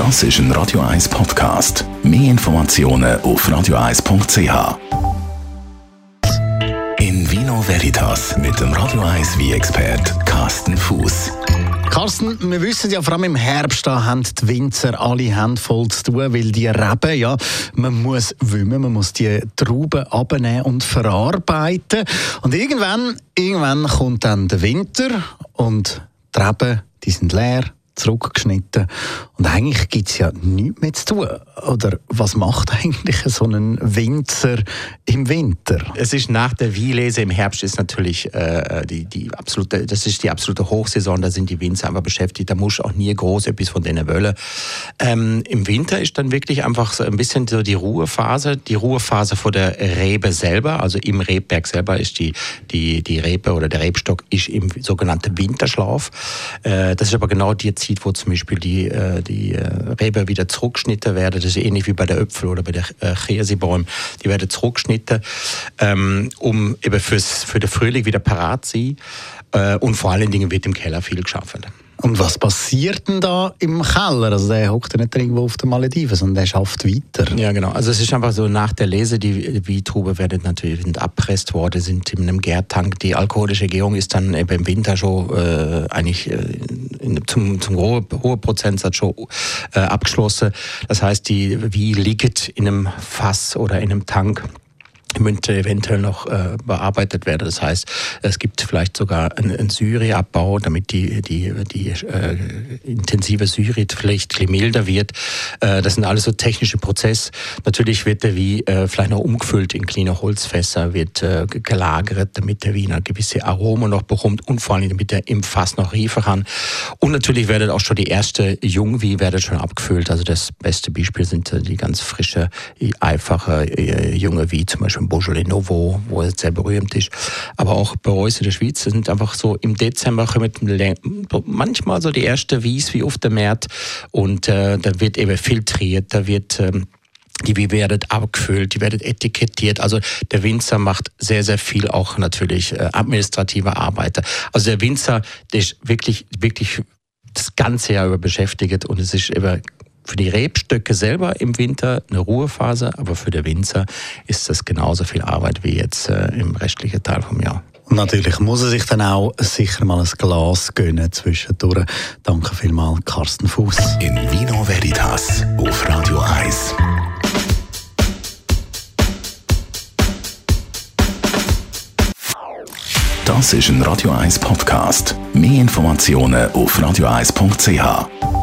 Das ist ein Radio 1 Podcast. Mehr Informationen auf radio1.ch. In Vino Veritas mit dem Radio 1 wie expert Carsten Fuß. Carsten, wir wissen ja, vor allem im Herbst da haben die Winzer alle Hände voll zu tun, weil die Reben, ja, man muss wümmen, man muss die Trauben abnehmen und verarbeiten. Und irgendwann, irgendwann kommt dann der Winter und die Reben, die sind leer, zurückgeschnitten. Und eigentlich gibt es ja nichts mehr zu tun. Oder was macht eigentlich so ein Winzer im Winter? Es ist nach der Wielese im Herbst ist natürlich äh, die, die absolute, das ist die absolute Hochsaison, da sind die Winzer einfach beschäftigt, da muss auch nie groß etwas von denen wollen. Ähm, Im Winter ist dann wirklich einfach so ein bisschen so die Ruhephase, die Ruhephase vor der Rebe selber, also im Rebberg selber ist die, die, die Rebe oder der Rebstock ist im sogenannten Winterschlaf. Äh, das ist aber genau die Zeit, sieht, wo zum Beispiel die, äh, die äh, Rebe wieder zurückgeschnitten werden. Das ist ähnlich wie bei der Äpfel oder bei der äh, Käsebäumen. Die werden zurückgeschnitten, ähm, um eben fürs, für den Frühling wieder parat zu sein. Äh, und vor allen Dingen wird im Keller viel geschaffen. Und was passiert denn da im Keller? Also der hockt ja nicht irgendwo auf den Malediven, sondern der schafft weiter. Ja, genau. Also es ist einfach so, nach der Lese, die Weintrauben werden natürlich sind abpresst worden, sind in einem Gärtank. Die alkoholische Gärung ist dann eben im Winter schon äh, eigentlich äh, zum, zum hohen hohe Prozentsatz schon äh, abgeschlossen. Das heißt, die Wein liegt in einem Fass oder in einem Tank müsste eventuell noch äh, bearbeitet werden. Das heißt, es gibt vielleicht sogar einen, einen Syreabbau, damit die, die, die äh, intensive Syrepflicht milder wird. Äh, das sind alles so technische Prozesse. Natürlich wird der Wein äh, vielleicht noch umgefüllt in kleine Holzfässer, wird äh, gelagert, damit der Wiener gewisse Aromen noch bekommt und vor allem damit er im Fass noch riefen kann. Und natürlich werden auch schon die erste Jungwie werden schon abgefüllt. Also das beste Beispiel sind äh, die ganz frische, einfache äh, junge Wie zum Beispiel Beispiel Beaujolais Nouveau, wo es sehr berühmt ist. Aber auch bei uns in der Schweiz sind einfach so im Dezember kommen manchmal so die erste Wies wie auf dem März und äh, da wird eben filtriert, da wird ähm, die werden abgefüllt, die werden etikettiert. Also der Winzer macht sehr, sehr viel auch natürlich äh, administrative Arbeit. Also der Winzer, der ist wirklich, wirklich das ganze Jahr über beschäftigt und es ist über für die Rebstöcke selber im Winter eine Ruhephase, aber für den Winzer ist das genauso viel Arbeit wie jetzt äh, im restlichen Teil vom Jahr. Und natürlich muss er sich dann auch sicher mal ein Glas gönnen zwischendurch. Danke vielmals, Carsten Fuß. In Vino Veritas auf Radio 1. Das ist ein Radio 1 Podcast. Mehr Informationen auf radio1.ch.